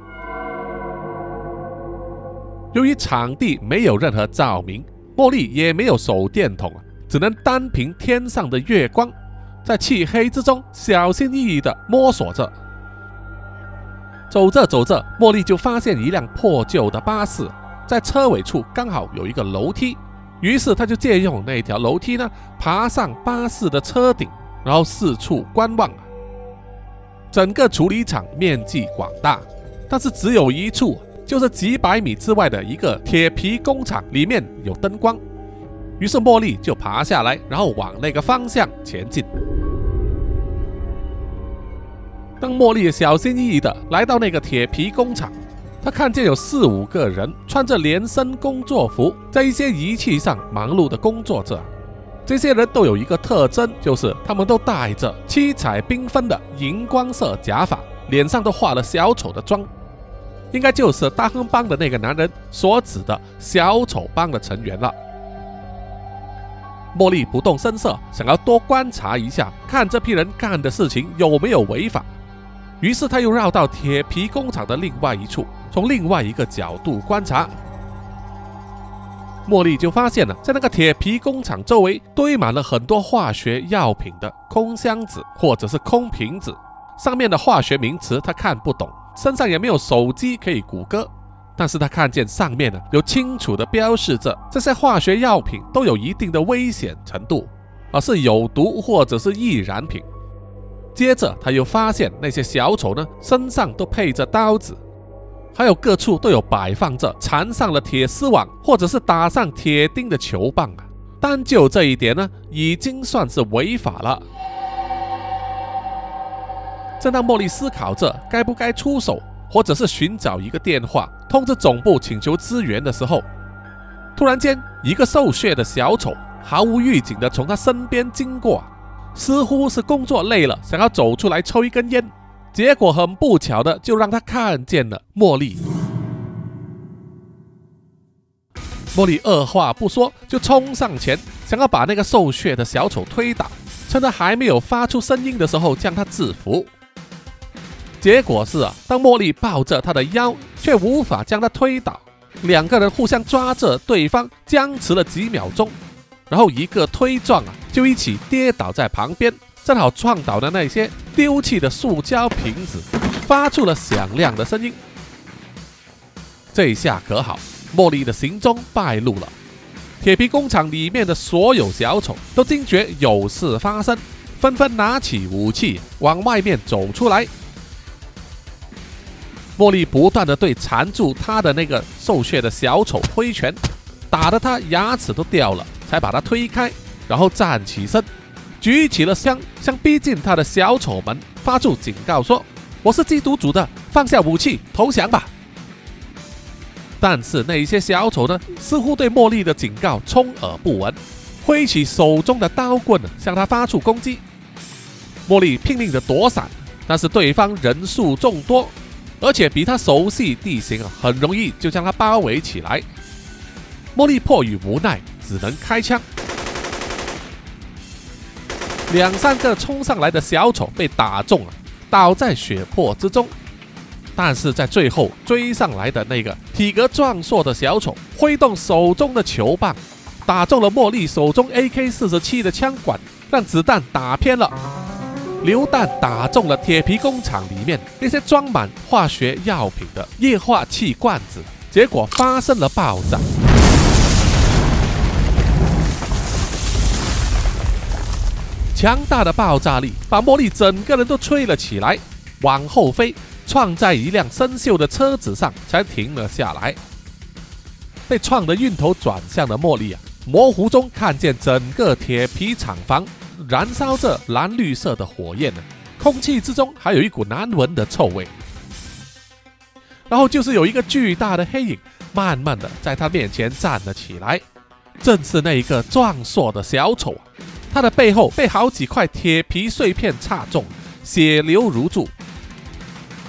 由于场地没有任何照明，茉莉也没有手电筒只能单凭天上的月光。在漆黑之中，小心翼翼地摸索着。走着走着，茉莉就发现一辆破旧的巴士，在车尾处刚好有一个楼梯。于是，他就借用那条楼梯呢，爬上巴士的车顶，然后四处观望。整个处理厂面积广大，但是只有一处，就是几百米之外的一个铁皮工厂，里面有灯光。于是，茉莉就爬下来，然后往那个方向前进。当茉莉小心翼翼地来到那个铁皮工厂，她看见有四五个人穿着连身工作服，在一些仪器上忙碌地工作着。这些人都有一个特征，就是他们都戴着七彩缤纷的荧光色假发，脸上都画了小丑的妆，应该就是大亨帮的那个男人所指的小丑帮的成员了。茉莉不动声色，想要多观察一下，看这批人干的事情有没有违法。于是他又绕到铁皮工厂的另外一处，从另外一个角度观察。茉莉就发现了，在那个铁皮工厂周围堆满了很多化学药品的空箱子或者是空瓶子，上面的化学名词她看不懂，身上也没有手机可以谷歌。但是他看见上面呢有清楚的标示着，这些化学药品都有一定的危险程度，而是有毒或者是易燃品。接着，他又发现那些小丑呢，身上都配着刀子，还有各处都有摆放着缠上了铁丝网或者是打上铁钉的球棒啊。单就这一点呢，已经算是违法了。正当茉莉思考着该不该出手，或者是寻找一个电话通知总部请求支援的时候，突然间，一个瘦削的小丑毫无预警地从他身边经过。似乎是工作累了，想要走出来抽一根烟，结果很不巧的就让他看见了茉莉。茉莉二话不说就冲上前，想要把那个瘦削的小丑推倒，趁他还没有发出声音的时候将他制服。结果是啊，当茉莉抱着他的腰，却无法将他推倒，两个人互相抓着对方，僵持了几秒钟，然后一个推撞啊，就一起跌倒在旁边，正好撞倒的那些丢弃的塑胶瓶子，发出了响亮的声音。这下可好，茉莉的行踪败露了。铁皮工厂里面的所有小丑都惊觉有事发生，纷纷拿起武器往外面走出来。茉莉不断的对缠住他的那个受血的小丑挥拳，打得他牙齿都掉了，才把他推开，然后站起身，举起了枪，向逼近他的小丑们发出警告说：“我是缉毒组的，放下武器，投降吧。”但是那些小丑呢，似乎对茉莉的警告充耳不闻，挥起手中的刀棍向他发出攻击。茉莉拼命的躲闪，但是对方人数众多。而且比他熟悉地形啊，很容易就将他包围起来。茉莉迫于无奈，只能开枪。两三个冲上来的小丑被打中了，倒在血泊之中。但是在最后追上来的那个体格壮硕的小丑，挥动手中的球棒，打中了茉莉手中 AK 四十七的枪管，让子弹打偏了。榴弹打中了铁皮工厂里面那些装满化学药品的液化气罐子，结果发生了爆炸。强大的爆炸力把茉莉整个人都吹了起来，往后飞，撞在一辆生锈的车子上，才停了下来。被撞得晕头转向的茉莉啊，模糊中看见整个铁皮厂房。燃烧着蓝绿色的火焰呢，空气之中还有一股难闻的臭味。然后就是有一个巨大的黑影，慢慢的在他面前站了起来，正是那一个壮硕的小丑啊。他的背后被好几块铁皮碎片插中，血流如注。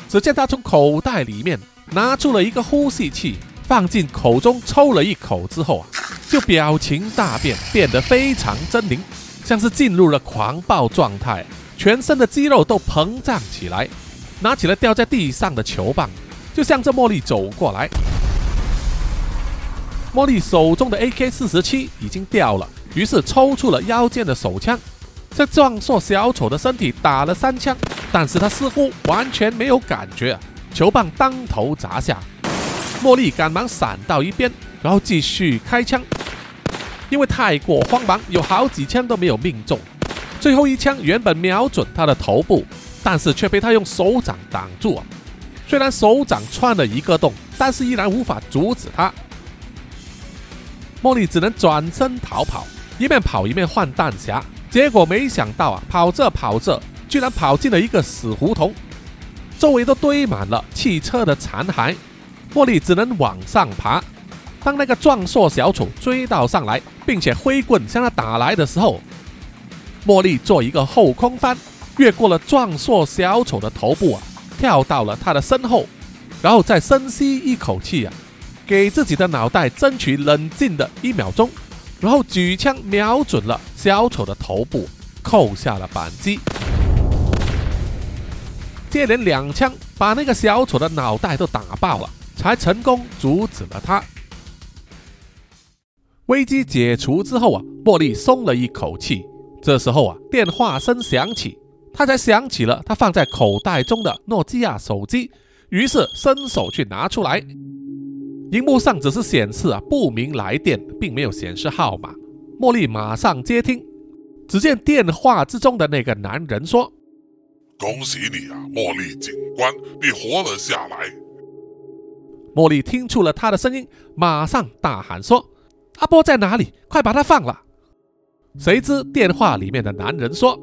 只见他从口袋里面拿出了一个呼吸器，放进口中抽了一口之后啊，就表情大变，变得非常狰狞。像是进入了狂暴状态，全身的肌肉都膨胀起来，拿起了掉在地上的球棒，就向着茉莉走过来。茉莉手中的 AK 四十七已经掉了，于是抽出了腰间的手枪，在壮硕小丑的身体打了三枪，但是他似乎完全没有感觉，球棒当头砸下，茉莉赶忙闪到一边，然后继续开枪。因为太过慌忙，有好几枪都没有命中。最后一枪原本瞄准他的头部，但是却被他用手掌挡住。虽然手掌穿了一个洞，但是依然无法阻止他。茉莉只能转身逃跑，一面跑一面换弹匣。结果没想到啊，跑着跑着，居然跑进了一个死胡同，周围都堆满了汽车的残骸。茉莉只能往上爬。当那个壮硕小丑追到上来，并且挥棍向他打来的时候，茉莉做一个后空翻，越过了壮硕小丑的头部啊，跳到了他的身后，然后再深吸一口气啊，给自己的脑袋争取冷静的一秒钟，然后举枪瞄准了小丑的头部，扣下了扳机，接连两枪把那个小丑的脑袋都打爆了，才成功阻止了他。危机解除之后啊，茉莉松了一口气。这时候啊，电话声响起，她才想起了她放在口袋中的诺基亚手机，于是伸手去拿出来。荧幕上只是显示啊不明来电，并没有显示号码。茉莉马上接听，只见电话之中的那个男人说：“恭喜你啊，茉莉警官，你活了下来。”茉莉听出了他的声音，马上大喊说。阿波在哪里？快把他放了！谁知电话里面的男人说：“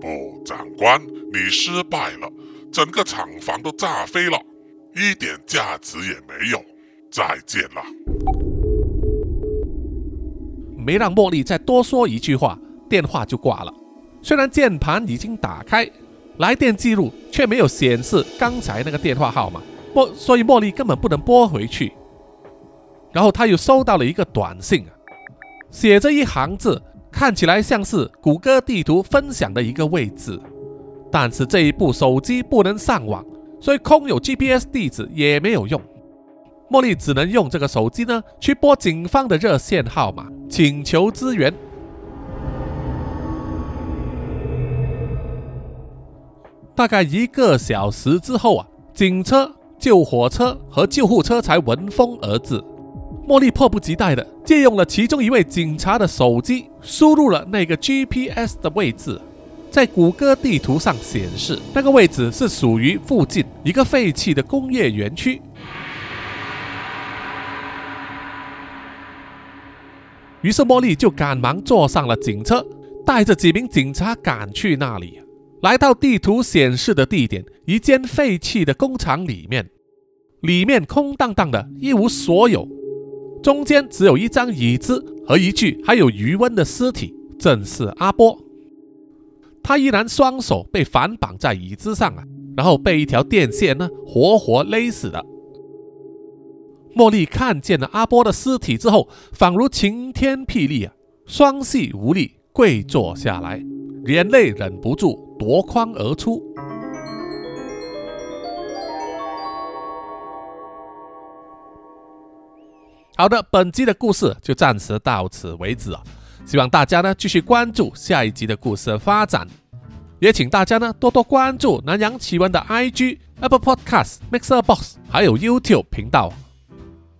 不，长官，你失败了，整个厂房都炸飞了，一点价值也没有。再见了。”没让茉莉再多说一句话，电话就挂了。虽然键盘已经打开，来电记录却没有显示刚才那个电话号码，莫所以茉莉根本不能拨回去。然后他又收到了一个短信，写着一行字，看起来像是谷歌地图分享的一个位置，但是这一部手机不能上网，所以空有 GPS 地址也没有用。茉莉只能用这个手机呢去拨警方的热线号码，请求支援。大概一个小时之后啊，警车、救火车和救护车才闻风而至。茉莉迫不及待的借用了其中一位警察的手机，输入了那个 GPS 的位置，在谷歌地图上显示，那个位置是属于附近一个废弃的工业园区。于是茉莉就赶忙坐上了警车，带着几名警察赶去那里。来到地图显示的地点，一间废弃的工厂里面，里面空荡荡的，一无所有。中间只有一张椅子和一具还有余温的尸体，正是阿波。他依然双手被反绑在椅子上啊，然后被一条电线呢活活勒死的。茉莉看见了阿波的尸体之后，仿如晴天霹雳啊，双膝无力，跪坐下来，眼泪忍不住。夺眶而出。好的，本集的故事就暂时到此为止啊！希望大家呢继续关注下一集的故事发展，也请大家呢多多关注南洋奇闻的 IG、Apple Podcast、Mixer Box 还有 YouTube 频道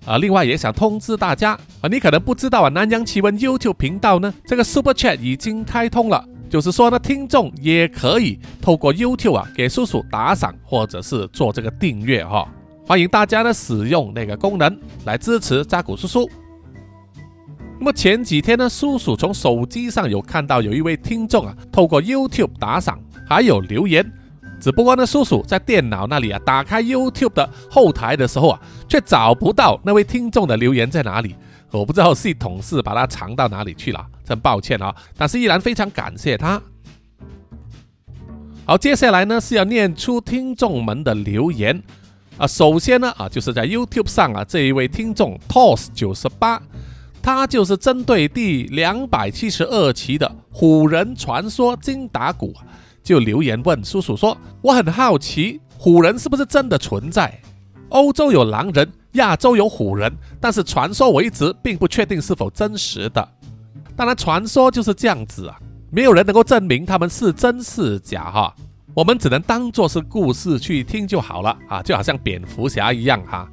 啊！另外也想通知大家啊，你可能不知道啊，南洋奇闻 YouTube 频道呢这个 Super Chat 已经开通了。就是说呢，听众也可以透过 YouTube 啊给叔叔打赏，或者是做这个订阅哈。欢迎大家呢使用那个功能来支持扎古叔叔。那么前几天呢，叔叔从手机上有看到有一位听众啊透过 YouTube 打赏，还有留言。只不过呢，叔叔在电脑那里啊打开 YouTube 的后台的时候啊，却找不到那位听众的留言在哪里。我不知道系统是把它藏到哪里去了，真抱歉啊！但是依然非常感谢他。好，接下来呢是要念出听众们的留言啊。首先呢啊，就是在 YouTube 上啊这一位听众 Toss 九十八，他就是针对第两百七十二期的虎人传说金打鼓就留言问叔叔说：“我很好奇，虎人是不是真的存在？欧洲有狼人。”亚洲有虎人，但是传说我一直并不确定是否真实的。当然，传说就是这样子啊，没有人能够证明他们是真是假哈。我们只能当做是故事去听就好了啊，就好像蝙蝠侠一样哈。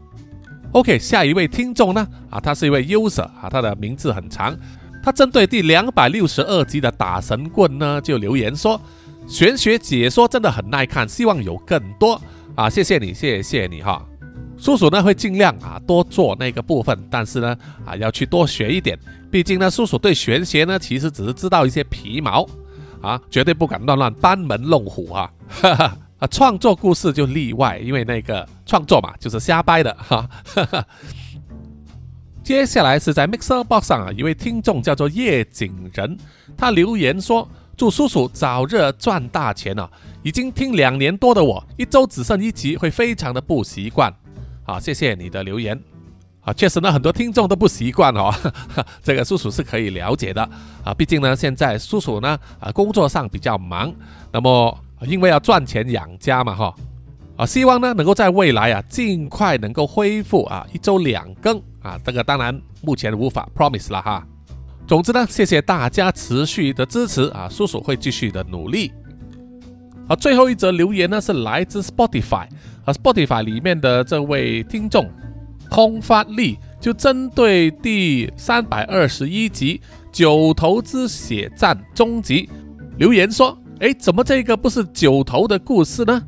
OK，下一位听众呢啊，他是一位 user 啊，他的名字很长。他针对第两百六十二集的打神棍呢，就留言说：玄学解说真的很耐看，希望有更多啊，谢谢你，谢谢你哈。叔叔呢会尽量啊多做那个部分，但是呢啊要去多学一点，毕竟呢叔叔对玄学呢其实只是知道一些皮毛啊，绝对不敢乱乱班门弄虎啊，哈 哈啊创作故事就例外，因为那个创作嘛就是瞎掰的哈。接下来是在 Mixer Box 上啊一位听众叫做叶景仁，他留言说祝叔叔早日赚大钱啊！已经听两年多的我，一周只剩一集会非常的不习惯。好，谢谢你的留言。啊，确实呢，很多听众都不习惯哦。这个叔叔是可以了解的啊，毕竟呢，现在叔叔呢啊工作上比较忙，那么因为要赚钱养家嘛哈。啊，希望呢能够在未来啊尽快能够恢复啊一周两更啊。这个当然目前无法 promise 了哈。总之呢，谢谢大家持续的支持啊，叔叔会继续的努力。好，最后一则留言呢是来自 Spotify。啊，Spotify 里面的这位听众空发力就针对第三百二十一集《九头之血战终极》留言说：“哎，怎么这个不是九头的故事呢？”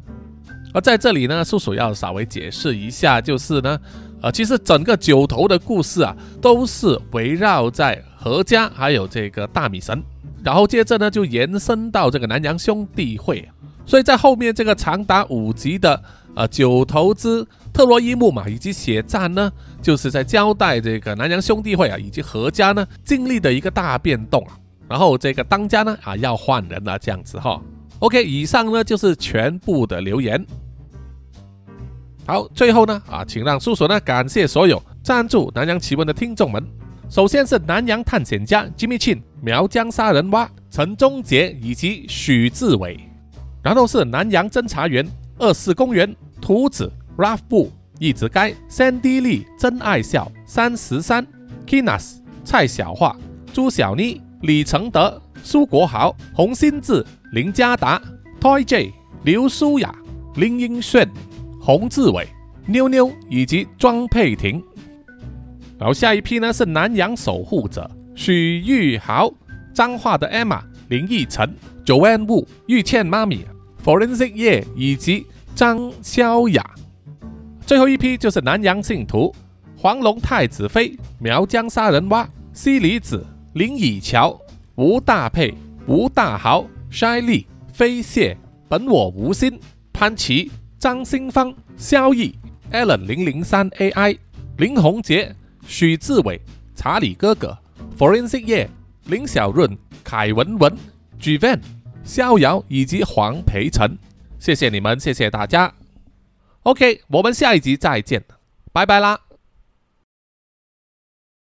而在这里呢，叔叔要稍微解释一下，就是呢，呃，其实整个九头的故事啊，都是围绕在何家还有这个大米神，然后接着呢就延伸到这个南洋兄弟会，所以在后面这个长达五集的。呃，九头之特洛伊木马以及血战呢，就是在交代这个南洋兄弟会啊以及何家呢经历的一个大变动啊。然后这个当家呢啊要换人了，这样子哈。OK，以上呢就是全部的留言。好，最后呢啊，请让叔叔呢感谢所有赞助南洋奇闻的听众们。首先是南洋探险家 Jimmy Chin、苗疆杀人蛙陈忠杰以及许志伟，然后是南洋侦查员二四公园图子 Ralph 布、一直该 Sandy Lee、真爱笑三十三 Kinas、蔡小桦、朱小妮、李承德、苏国豪、洪新志、林家达、Toy J、刘舒雅、林英炫、洪志伟、妞妞以及庄佩婷。然后下一批呢是南洋守护者许玉豪、彰化的 Emma、林奕晨、Joanne Wu、玉倩妈咪、Forensic 叶以及张潇雅。最后一批就是南洋信徒黄龙太子妃、苗疆杀人蛙、西里子、林以乔、吴大佩、吴大豪、筛丽、飞蟹、本我无心、潘琪、张新芳、萧毅、Allen 零零三 AI、林宏杰。许志伟、查理哥哥、Forensic 叶、林小润、凯文文、G Van、逍遥以及黄培成，谢谢你们，谢谢大家。OK，我们下一集再见，拜拜啦。